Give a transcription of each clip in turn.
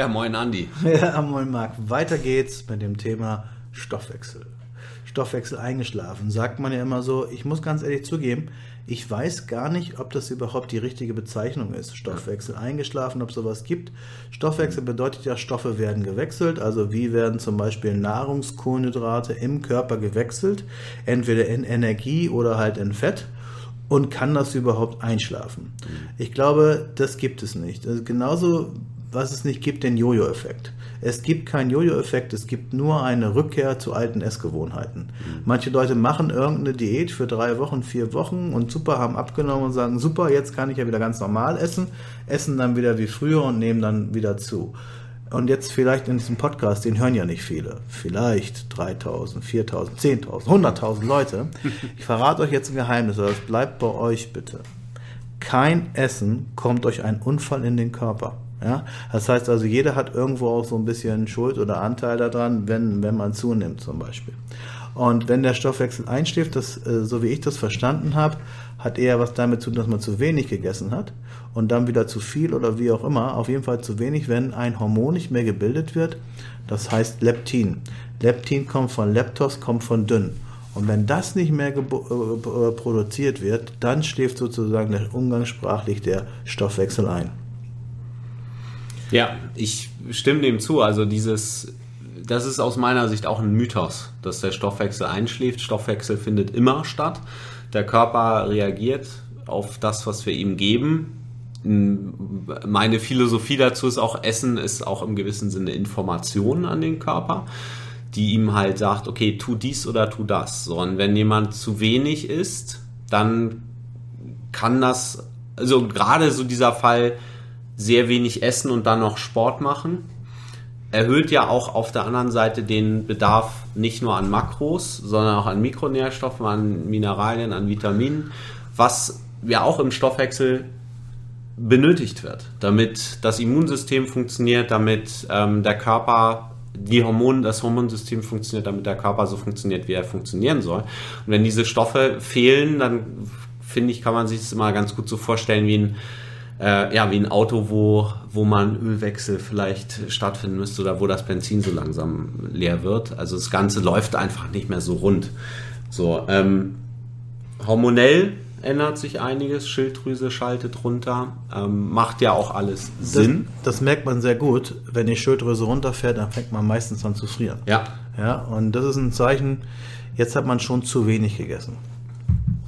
Ja, moin Andi. Ja, moin Marc. Weiter geht's mit dem Thema Stoffwechsel. Stoffwechsel eingeschlafen, sagt man ja immer so. Ich muss ganz ehrlich zugeben, ich weiß gar nicht, ob das überhaupt die richtige Bezeichnung ist. Stoffwechsel eingeschlafen, ob sowas gibt. Stoffwechsel bedeutet ja, Stoffe werden gewechselt. Also wie werden zum Beispiel Nahrungskohlenhydrate im Körper gewechselt? Entweder in Energie oder halt in Fett und kann das überhaupt einschlafen? Ich glaube, das gibt es nicht. Also genauso, was es nicht gibt, den Jojo-Effekt. Es gibt keinen Jojo-Effekt, es gibt nur eine Rückkehr zu alten Essgewohnheiten. Mhm. Manche Leute machen irgendeine Diät für drei Wochen, vier Wochen und super, haben abgenommen und sagen, super, jetzt kann ich ja wieder ganz normal essen, essen dann wieder wie früher und nehmen dann wieder zu. Und jetzt vielleicht in diesem Podcast, den hören ja nicht viele. Vielleicht 3000, 4000, 10.000, 100.000 Leute. Ich verrate euch jetzt ein Geheimnis, aber das bleibt bei euch bitte. Kein Essen kommt euch ein Unfall in den Körper. Ja? Das heißt also, jeder hat irgendwo auch so ein bisschen Schuld oder Anteil daran, wenn, wenn man zunimmt zum Beispiel. Und wenn der Stoffwechsel einschläft, das, äh, so wie ich das verstanden habe, hat eher was damit zu tun, dass man zu wenig gegessen hat und dann wieder zu viel oder wie auch immer. Auf jeden Fall zu wenig, wenn ein Hormon nicht mehr gebildet wird. Das heißt Leptin. Leptin kommt von Leptos, kommt von dünn. Und wenn das nicht mehr äh, produziert wird, dann schläft sozusagen umgangssprachlich der Stoffwechsel ein. Ja, ich stimme dem zu. Also dieses, das ist aus meiner Sicht auch ein Mythos, dass der Stoffwechsel einschläft. Stoffwechsel findet immer statt. Der Körper reagiert auf das, was wir ihm geben. Meine Philosophie dazu ist auch, Essen ist auch im gewissen Sinne Information an den Körper, die ihm halt sagt, okay, tu dies oder tu das. So, und wenn jemand zu wenig isst, dann kann das, also gerade so dieser Fall, sehr wenig essen und dann noch Sport machen. Erhöht ja auch auf der anderen Seite den Bedarf nicht nur an Makros, sondern auch an Mikronährstoffen, an Mineralien, an Vitaminen, was ja auch im Stoffwechsel benötigt wird, damit das Immunsystem funktioniert, damit ähm, der Körper die Hormone, das Hormonsystem funktioniert, damit der Körper so funktioniert, wie er funktionieren soll. Und wenn diese Stoffe fehlen, dann finde ich, kann man sich das immer ganz gut so vorstellen wie ein äh, ja, wie ein Auto, wo, wo man Ölwechsel vielleicht stattfinden müsste oder wo das Benzin so langsam leer wird. Also das Ganze läuft einfach nicht mehr so rund. So, ähm, hormonell ändert sich einiges, Schilddrüse schaltet runter, ähm, macht ja auch alles Sinn. Das, das, merkt man sehr gut. Wenn die Schilddrüse runterfährt, dann fängt man meistens an zu frieren. Ja. Ja, und das ist ein Zeichen, jetzt hat man schon zu wenig gegessen.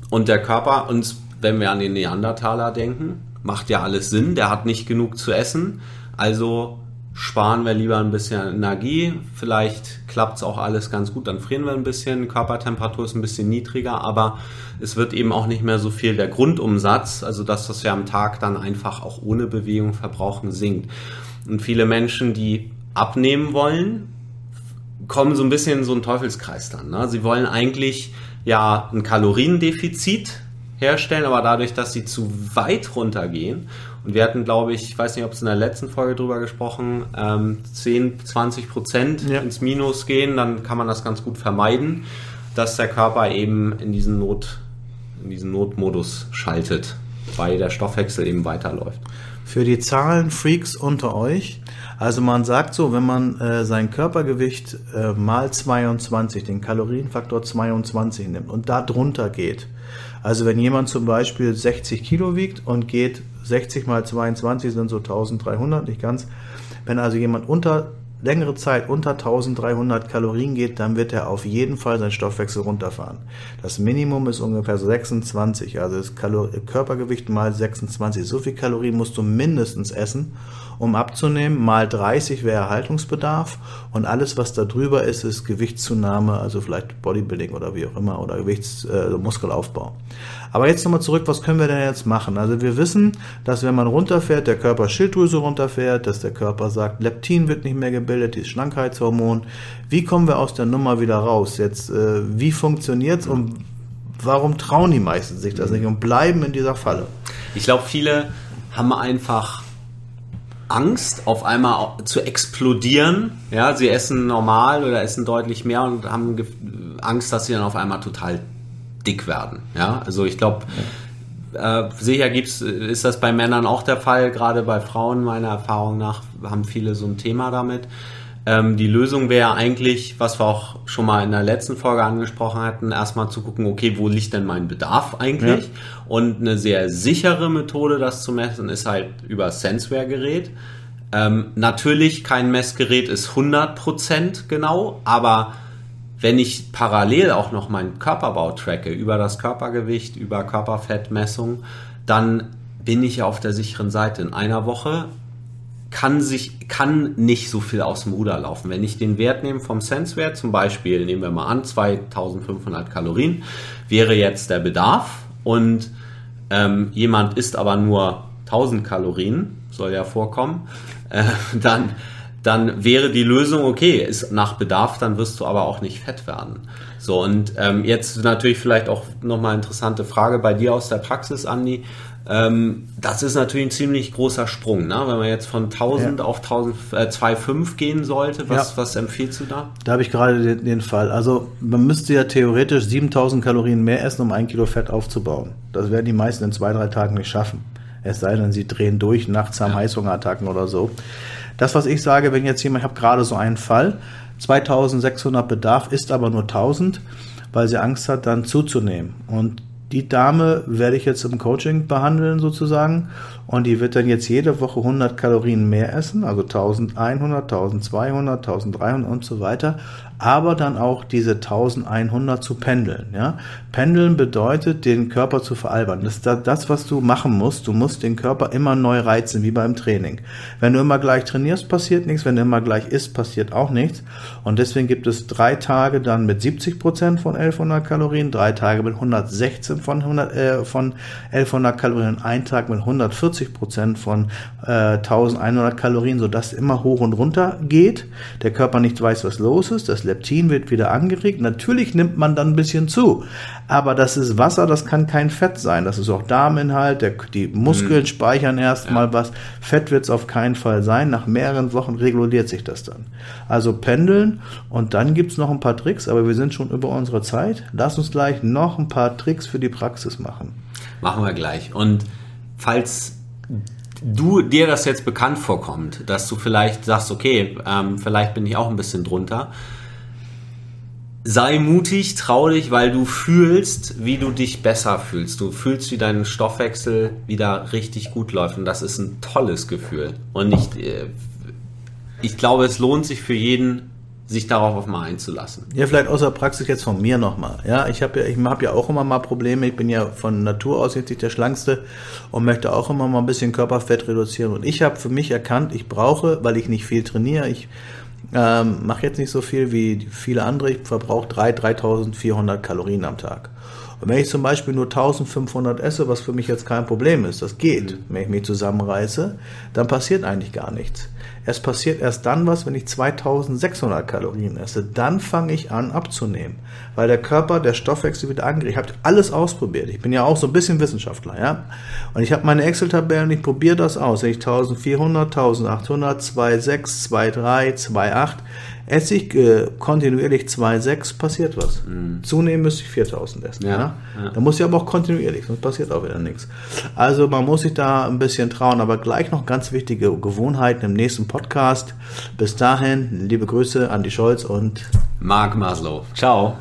Und der Körper, und wenn wir an den Neandertaler denken, macht ja alles Sinn, der hat nicht genug zu essen, also sparen wir lieber ein bisschen Energie, vielleicht klappt es auch alles ganz gut, dann frieren wir ein bisschen, Körpertemperatur ist ein bisschen niedriger, aber es wird eben auch nicht mehr so viel der Grundumsatz, also das, was wir am Tag dann einfach auch ohne Bewegung verbrauchen, sinkt. Und viele Menschen, die abnehmen wollen, kommen so ein bisschen in so einen Teufelskreis dann. Ne? Sie wollen eigentlich ja ein Kaloriendefizit herstellen, aber dadurch, dass sie zu weit runtergehen, und wir hatten, glaube ich, ich weiß nicht, ob es in der letzten Folge drüber gesprochen, ähm, 10, 20 Prozent ja. ins Minus gehen, dann kann man das ganz gut vermeiden, dass der Körper eben in diesen Not, in diesen Notmodus schaltet, weil der Stoffwechsel eben weiterläuft. Für die Zahlenfreaks unter euch, also man sagt so, wenn man äh, sein Körpergewicht äh, mal 22, den Kalorienfaktor 22 nimmt und da drunter geht, also wenn jemand zum Beispiel 60 Kilo wiegt und geht 60 mal 22 sind so 1300, nicht ganz. Wenn also jemand unter längere Zeit unter 1300 Kalorien geht, dann wird er auf jeden Fall seinen Stoffwechsel runterfahren. Das Minimum ist ungefähr 26, also das Kalor Körpergewicht mal 26. So viel Kalorien musst du mindestens essen, um abzunehmen. Mal 30 wäre Erhaltungsbedarf und alles, was da drüber ist, ist Gewichtszunahme, also vielleicht Bodybuilding oder wie auch immer oder Gewichts äh, Muskelaufbau. Aber jetzt nochmal zurück, was können wir denn jetzt machen? Also wir wissen, dass wenn man runterfährt, der Körper Schilddrüse runterfährt, dass der Körper sagt, Leptin wird nicht mehr gebildet, dieses Schlankheitshormon. Wie kommen wir aus der Nummer wieder raus? Jetzt, äh, wie funktioniert's und warum trauen die meisten sich das nicht und bleiben in dieser Falle? Ich glaube, viele haben einfach Angst, auf einmal zu explodieren. Ja, sie essen normal oder essen deutlich mehr und haben Angst, dass sie dann auf einmal total dick werden. Ja, also ich glaube, Äh, sicher gibt's, ist das bei Männern auch der Fall, gerade bei Frauen meiner Erfahrung nach haben viele so ein Thema damit. Ähm, die Lösung wäre eigentlich, was wir auch schon mal in der letzten Folge angesprochen hatten, erstmal zu gucken, okay, wo liegt denn mein Bedarf eigentlich? Ja. Und eine sehr sichere Methode, das zu messen, ist halt über Senseware-Gerät. Ähm, natürlich, kein Messgerät ist 100% genau, aber wenn ich parallel auch noch meinen Körperbau tracke, über das Körpergewicht, über Körperfettmessung, dann bin ich auf der sicheren Seite. In einer Woche kann sich, kann nicht so viel aus dem Ruder laufen. Wenn ich den Wert nehme vom Sensewert, zum Beispiel, nehmen wir mal an, 2500 Kalorien, wäre jetzt der Bedarf und ähm, jemand isst aber nur 1000 Kalorien, soll ja vorkommen, äh, dann, dann wäre die Lösung, okay, ist nach Bedarf, dann wirst du aber auch nicht fett werden. So, und ähm, jetzt natürlich vielleicht auch nochmal interessante Frage bei dir aus der Praxis, Andi. Ähm, das ist natürlich ein ziemlich großer Sprung, ne? wenn man jetzt von 1000 ja. auf 1000, äh, 2,5 gehen sollte. Was, ja. was empfiehlst du da? Da habe ich gerade den, den, Fall. Also man müsste ja theoretisch 7000 Kalorien mehr essen, um ein Kilo Fett aufzubauen. Das werden die meisten in zwei, drei Tagen nicht schaffen. Es sei denn, sie drehen durch, nachts haben. Heißhungerattacken oder so. Das, was ich sage, wenn jetzt jemand, ich habe gerade so einen Fall, 2600 Bedarf ist aber nur 1000, weil sie Angst hat, dann zuzunehmen. Und die Dame werde ich jetzt im Coaching behandeln sozusagen und die wird dann jetzt jede Woche 100 Kalorien mehr essen, also 1100, 1200, 1300 und so weiter, aber dann auch diese 1100 zu pendeln. Ja? Pendeln bedeutet, den Körper zu veralbern. Das ist das, was du machen musst. Du musst den Körper immer neu reizen, wie beim Training. Wenn du immer gleich trainierst, passiert nichts. Wenn du immer gleich isst, passiert auch nichts. Und deswegen gibt es drei Tage dann mit 70 Prozent von 1100 Kalorien, drei Tage mit 116 von, 100, äh, von 1100 Kalorien, ein Tag mit 140 Prozent von äh, 1100 Kalorien, sodass immer hoch und runter geht. Der Körper nicht weiß, was los ist. Das Leptin wird wieder angeregt. Natürlich nimmt man dann ein bisschen zu. Aber das ist Wasser, das kann kein Fett sein. Das ist auch Darminhalt. Der, die Muskeln mhm. speichern erstmal ja. was. Fett wird es auf keinen Fall sein. Nach mehreren Wochen reguliert sich das dann. Also pendeln und dann gibt es noch ein paar Tricks, aber wir sind schon über unsere Zeit. Lass uns gleich noch ein paar Tricks für die Praxis machen. Machen wir gleich. Und falls du dir das jetzt bekannt vorkommt, dass du vielleicht sagst, okay, ähm, vielleicht bin ich auch ein bisschen drunter, sei mutig, trau dich, weil du fühlst, wie du dich besser fühlst. Du fühlst, wie dein Stoffwechsel wieder richtig gut läuft. Und das ist ein tolles Gefühl. Und ich, äh, ich glaube, es lohnt sich für jeden, sich darauf mal einzulassen. Ja, vielleicht außer Praxis jetzt von mir nochmal. Ja, ich habe ja, ich habe ja auch immer mal Probleme. Ich bin ja von Natur aus jetzt nicht der Schlankste und möchte auch immer mal ein bisschen Körperfett reduzieren. Und ich habe für mich erkannt, ich brauche, weil ich nicht viel trainiere, ich ähm, mache jetzt nicht so viel wie viele andere. Ich verbrauche 3, 3400 Kalorien am Tag. Und wenn ich zum Beispiel nur 1500 esse, was für mich jetzt kein Problem ist, das geht, mhm. wenn ich mich zusammenreiße, dann passiert eigentlich gar nichts. Es passiert erst dann was, wenn ich 2600 Kalorien esse. Dann fange ich an abzunehmen, weil der Körper, der Stoffwechsel wieder angeregt. Ich habe alles ausprobiert. Ich bin ja auch so ein bisschen Wissenschaftler, ja. Und ich habe meine Excel-Tabellen, ich probiere das aus. Wenn ich 1400, 1800, 2,6, 2,3, 2,8 esse ich äh, kontinuierlich 2,6, passiert was. Mhm. Zunehmen müsste ich 4000 essen. Ja, ja? ja. Da muss ich aber auch kontinuierlich, sonst passiert auch wieder nichts. Also man muss sich da ein bisschen trauen, aber gleich noch ganz wichtige Gewohnheiten im nächsten Podcast. Bis dahin, liebe Grüße, Andi Scholz und Marc Maslow. Ciao.